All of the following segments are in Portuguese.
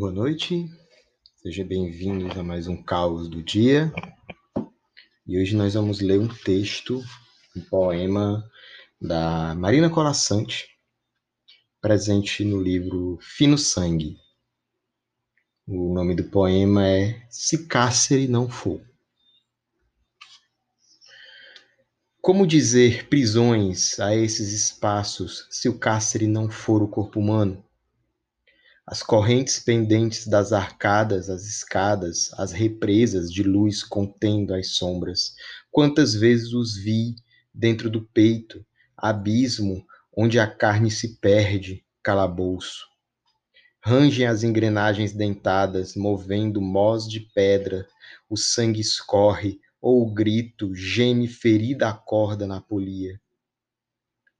Boa noite, sejam bem-vindos a mais um Caos do Dia. E hoje nós vamos ler um texto, um poema da Marina Colassante, presente no livro Fino Sangue. O nome do poema é Se Cárcere Não For. Como dizer prisões a esses espaços se o cárcere não for o corpo humano? As correntes pendentes das arcadas, as escadas, as represas de luz contendo as sombras. Quantas vezes os vi dentro do peito, abismo onde a carne se perde, calabouço. Rangem as engrenagens dentadas, movendo mós de pedra, o sangue escorre, ou o grito geme ferida a corda na polia.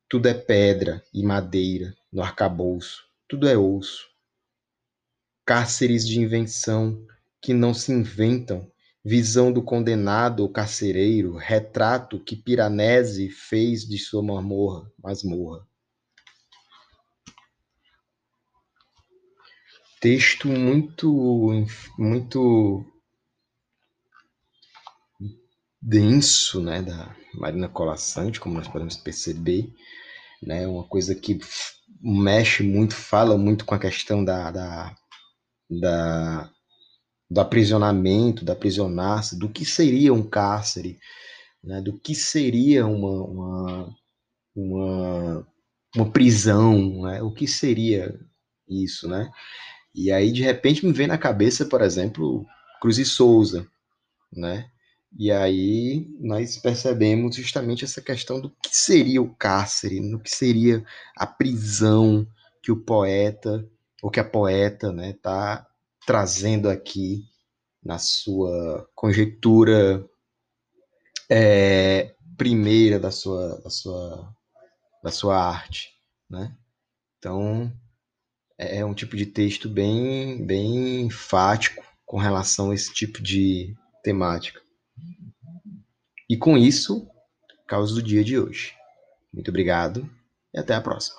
Tudo é pedra e madeira no arcabouço, tudo é osso cárceres de invenção que não se inventam, visão do condenado ou carcereiro, retrato que Piranesi fez de sua mamorra, masmorra. Texto muito, muito denso, né, da Marina Colassante, como nós podemos perceber, né, uma coisa que mexe muito, fala muito com a questão da, da da, do aprisionamento, da aprisionar-se, do que seria um cárcere, né, do que seria uma, uma, uma, uma prisão, né, o que seria isso, né? E aí, de repente, me vem na cabeça, por exemplo, Cruz e Souza, né? E aí nós percebemos justamente essa questão do que seria o cárcere, no que seria a prisão que o poeta o que a poeta né, tá trazendo aqui na sua conjectura é, primeira da sua, da sua, da sua arte, né? Então é, é um tipo de texto bem, bem enfático com relação a esse tipo de temática. E com isso, causa do dia de hoje. Muito obrigado e até a próxima.